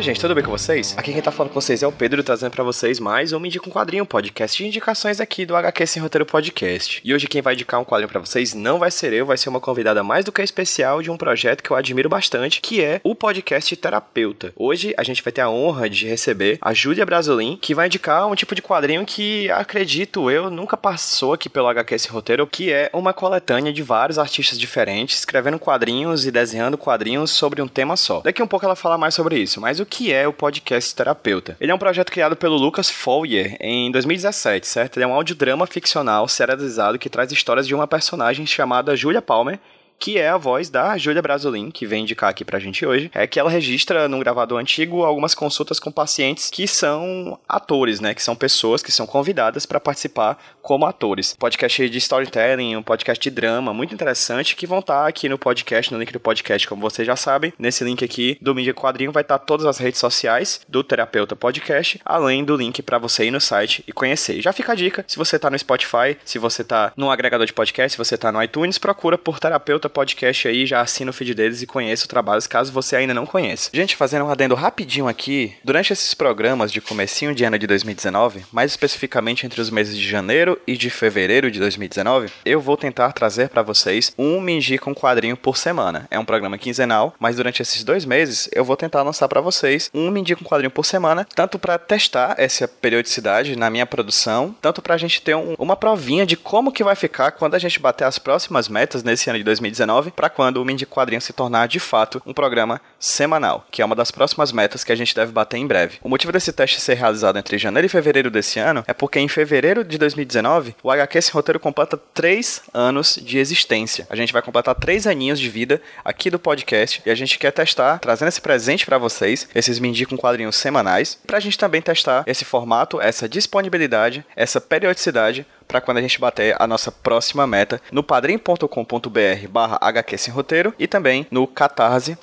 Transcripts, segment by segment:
Oi, gente, tudo bem com vocês? Aqui quem tá falando com vocês é o Pedro, trazendo pra vocês mais um Me Indica um Quadrinho, podcast de indicações aqui do HQ Sem Roteiro Podcast. E hoje quem vai indicar um quadrinho pra vocês não vai ser eu, vai ser uma convidada mais do que especial de um projeto que eu admiro bastante, que é o podcast Terapeuta. Hoje a gente vai ter a honra de receber a Júlia Brasolin, que vai indicar um tipo de quadrinho que, acredito eu, nunca passou aqui pelo HQ Sem Roteiro, que é uma coletânea de vários artistas diferentes, escrevendo quadrinhos e desenhando quadrinhos sobre um tema só. Daqui um pouco ela fala mais sobre isso, mas o que é o podcast Terapeuta? Ele é um projeto criado pelo Lucas Foyer em 2017, certo? Ele é um audiodrama ficcional serializado que traz histórias de uma personagem chamada Julia Palmer que é a voz da Júlia Brasolin, que vem indicar aqui pra gente hoje, é que ela registra num gravador antigo algumas consultas com pacientes que são atores, né, que são pessoas que são convidadas para participar como atores. Podcast de storytelling, um podcast de drama, muito interessante, que vão estar aqui no podcast, no link do podcast, como vocês já sabem. Nesse link aqui do Mídia Quadrinho vai estar todas as redes sociais do Terapeuta Podcast, além do link para você ir no site e conhecer. Já fica a dica, se você tá no Spotify, se você tá no agregador de podcast, se você tá no iTunes, procura por Terapeuta Podcast aí, já assina o feed deles e conheça o trabalho, caso você ainda não conheça. Gente, fazendo um adendo rapidinho aqui, durante esses programas de comecinho de ano de 2019, mais especificamente entre os meses de janeiro e de fevereiro de 2019, eu vou tentar trazer para vocês um Me um Quadrinho por semana. É um programa quinzenal, mas durante esses dois meses eu vou tentar lançar para vocês um Me um Quadrinho por semana, tanto para testar essa periodicidade na minha produção, tanto para a gente ter um, uma provinha de como que vai ficar quando a gente bater as próximas metas nesse ano de 2019 para quando o Mindy Quadrinho se tornar de fato um programa semanal, que é uma das próximas metas que a gente deve bater em breve. O motivo desse teste ser realizado entre janeiro e fevereiro desse ano é porque em fevereiro de 2019 o HQ Sem Roteiro completa 3 anos de existência. A gente vai completar 3 aninhos de vida aqui do podcast e a gente quer testar, trazendo esse presente para vocês, esses Mindy com quadrinhos semanais, para a gente também testar esse formato, essa disponibilidade, essa periodicidade para quando a gente bater a nossa próxima meta no padrim.com.br barra HQ Sem Roteiro e também no catarse.me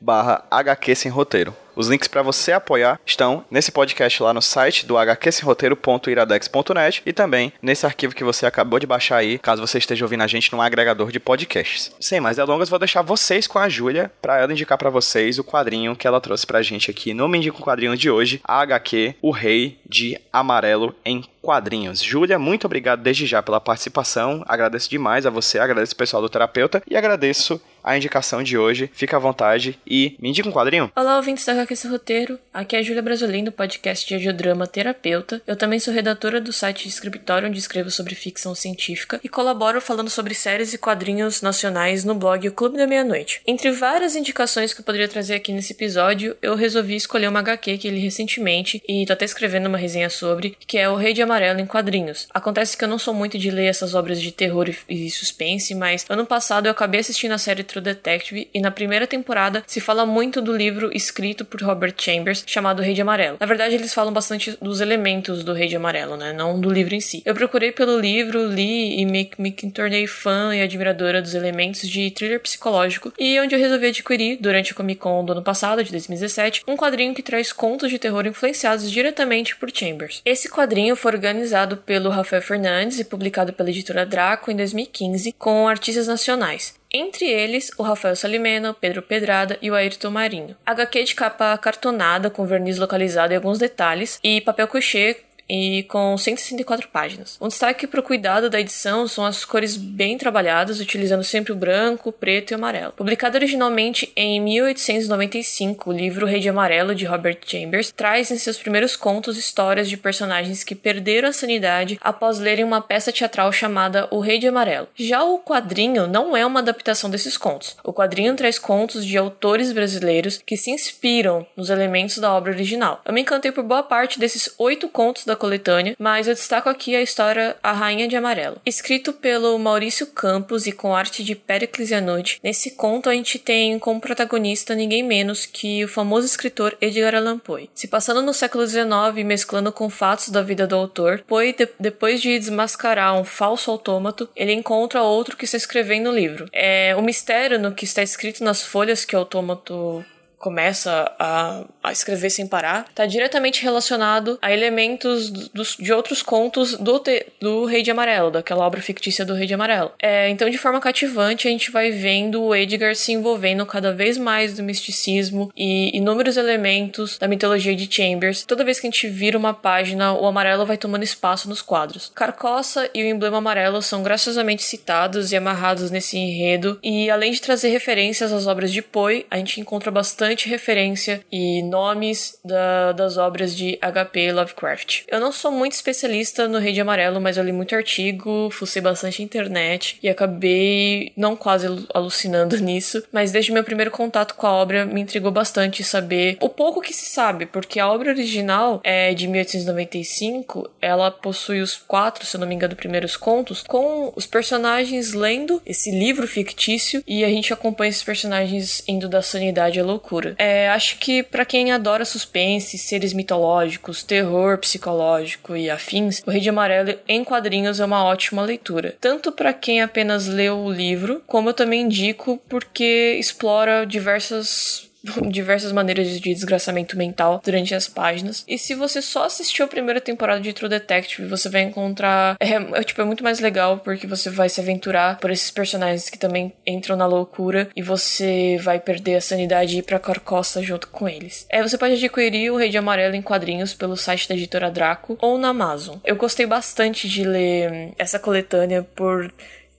barra HQ Sem Roteiro. Os links para você apoiar estão nesse podcast lá no site do hqsemroteiro.iradex.net e também nesse arquivo que você acabou de baixar aí, caso você esteja ouvindo a gente num agregador de podcasts. Sem mais delongas, vou deixar vocês com a Júlia para ela indicar para vocês o quadrinho que ela trouxe pra gente aqui no Me Quadrinho de hoje, a HQ O Rei de Amarelo em quadrinhos. Júlia, muito obrigado desde já pela participação. Agradeço demais a você, agradeço o pessoal do terapeuta e agradeço a indicação de hoje. Fica à vontade e me indica um quadrinho. Olá, ouvintes da HQ Roteiro. Aqui é a Júlia Brasolim, do podcast de audiodrama Terapeuta. Eu também sou redatora do site de Escritório, onde escrevo sobre ficção científica e colaboro falando sobre séries e quadrinhos nacionais no blog O Clube da Meia-Noite. Entre várias indicações que eu poderia trazer aqui nesse episódio, eu resolvi escolher uma HQ que li recentemente e tô até escrevendo uma resenha sobre, que é O Rei de Amarelo em quadrinhos. Acontece que eu não sou muito de ler essas obras de terror e suspense, mas ano passado eu acabei assistindo a série True Detective e na primeira temporada se fala muito do livro escrito por Robert Chambers chamado Rei de Amarelo. Na verdade, eles falam bastante dos elementos do Rei de Amarelo, né? Não do livro em si. Eu procurei pelo livro, li e me, me tornei fã e admiradora dos elementos de thriller psicológico e onde eu resolvi adquirir, durante a Comic Con do ano passado, de 2017, um quadrinho que traz contos de terror influenciados diretamente por Chambers. Esse quadrinho foi organizado pelo Rafael Fernandes e publicado pela editora Draco em 2015 com artistas nacionais. Entre eles, o Rafael Salimena, o Pedro Pedrada e o Ayrton Marinho. HQ de capa cartonada, com verniz localizado em alguns detalhes, e papel couché e com 164 páginas. Um destaque para o cuidado da edição são as cores bem trabalhadas, utilizando sempre o branco, o preto e o amarelo. Publicado originalmente em 1895, o livro Rei de Amarelo de Robert Chambers traz em seus primeiros contos histórias de personagens que perderam a sanidade após lerem uma peça teatral chamada O Rei de Amarelo. Já o quadrinho não é uma adaptação desses contos. O quadrinho traz contos de autores brasileiros que se inspiram nos elementos da obra original. Eu me encantei por boa parte desses oito contos da coletânea, mas eu destaco aqui a história A Rainha de Amarelo. Escrito pelo Maurício Campos e com arte de Pericles Yanucci, nesse conto a gente tem como protagonista ninguém menos que o famoso escritor Edgar Allan Poe. Se passando no século XIX e mesclando com fatos da vida do autor, Poe, de depois de desmascarar um falso autômato, ele encontra outro que está escrevendo o livro. É, o mistério no que está escrito nas folhas que o autômato começa a, a escrever sem parar, está diretamente relacionado a elementos do, de outros contos do, te, do Rei de Amarelo, daquela obra fictícia do Rei de Amarelo. É, então, de forma cativante, a gente vai vendo o Edgar se envolvendo cada vez mais do misticismo e inúmeros elementos da mitologia de Chambers. Toda vez que a gente vira uma página, o amarelo vai tomando espaço nos quadros. Carcoça e o emblema amarelo são graciosamente citados e amarrados nesse enredo, e além de trazer referências às obras de Poe, a gente encontra bastante bastante referência e nomes da, das obras de HP Lovecraft. Eu não sou muito especialista no Rei de Amarelo, mas eu li muito artigo, fucei bastante internet e acabei não quase alucinando nisso, mas desde meu primeiro contato com a obra me intrigou bastante saber o pouco que se sabe, porque a obra original é de 1895, ela possui os quatro, se eu não me engano, primeiros contos, com os personagens lendo esse livro fictício e a gente acompanha esses personagens indo da sanidade à loucura loucura. É, acho que para quem adora suspense, seres mitológicos, terror psicológico e afins, O Rei de Amarelo em quadrinhos é uma ótima leitura. Tanto para quem apenas leu o livro, como eu também indico porque explora diversas diversas maneiras de desgraçamento mental durante as páginas. E se você só assistiu a primeira temporada de True Detective, você vai encontrar. É, é, tipo, é muito mais legal porque você vai se aventurar por esses personagens que também entram na loucura e você vai perder a sanidade e ir pra Carcoça junto com eles. É, você pode adquirir o Rei de Amarelo em quadrinhos pelo site da editora Draco ou na Amazon. Eu gostei bastante de ler essa coletânea por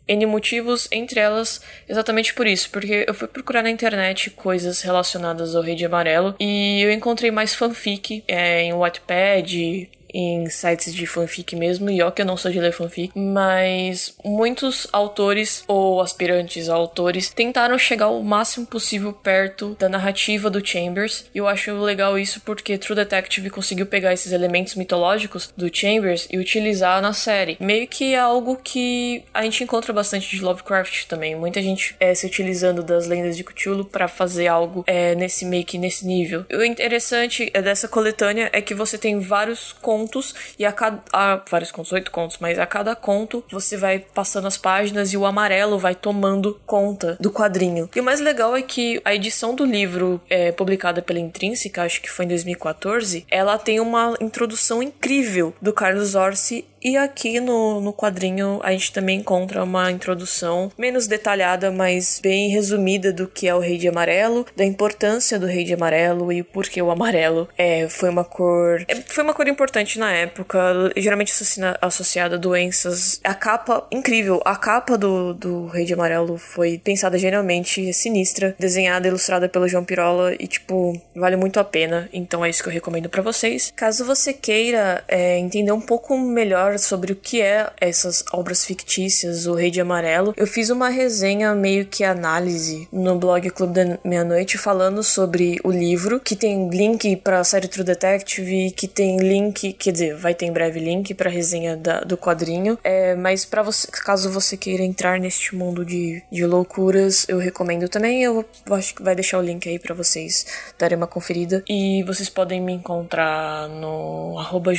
N motivos, entre elas exatamente por isso, porque eu fui procurar na internet coisas relacionadas ao Rei de Amarelo e eu encontrei mais fanfic é, em Wattpad, em sites de fanfic mesmo, e ó que eu não sou de ler fanfic, mas muitos autores ou aspirantes a autores tentaram chegar o máximo possível perto da narrativa do Chambers, e eu acho legal isso porque True Detective conseguiu pegar esses elementos mitológicos do Chambers e utilizar na série. Meio que é algo que a gente encontra bastante de Lovecraft também, muita gente é, se utilizando das lendas de Cthulhu para fazer algo é, nesse que nesse nível. O interessante é dessa coletânea é que você tem vários contos contos e a cada. Há vários contos, oito contos, mas a cada conto você vai passando as páginas e o amarelo vai tomando conta do quadrinho. E o mais legal é que a edição do livro é, publicada pela Intrínseca, acho que foi em 2014, ela tem uma introdução incrível do Carlos Orsi e aqui no, no quadrinho a gente também encontra uma introdução menos detalhada, mas bem resumida do que é o Rei de Amarelo, da importância do Rei de Amarelo e por que o amarelo é, foi uma cor. É, foi uma cor importante na época, geralmente associada a doenças. A capa, incrível, a capa do, do Rei de Amarelo foi pensada genialmente, sinistra, desenhada e ilustrada pelo João Pirola e, tipo, vale muito a pena. Então é isso que eu recomendo para vocês. Caso você queira é, entender um pouco melhor sobre o que é essas obras fictícias, o Rei de Amarelo, eu fiz uma resenha meio que análise no blog Clube da Meia-Noite falando sobre o livro, que tem link para a série True Detective, que tem link, quer dizer, vai ter em breve link para resenha da, do quadrinho. É, mas para você, caso você queira entrar neste mundo de, de loucuras, eu recomendo também. Eu acho que vai deixar o link aí para vocês darem uma conferida. E vocês podem me encontrar no arroba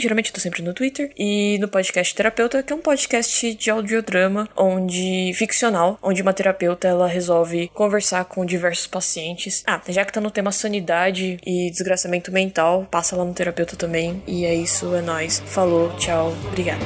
geralmente eu tô sempre no Twitter e no podcast Terapeuta, que é um podcast de audiodrama, onde ficcional, onde uma terapeuta ela resolve conversar com diversos pacientes. Ah, já que tá no tema sanidade e desgraçamento mental, passa lá no terapeuta também. E é isso, é nós. Falou, tchau, obrigada.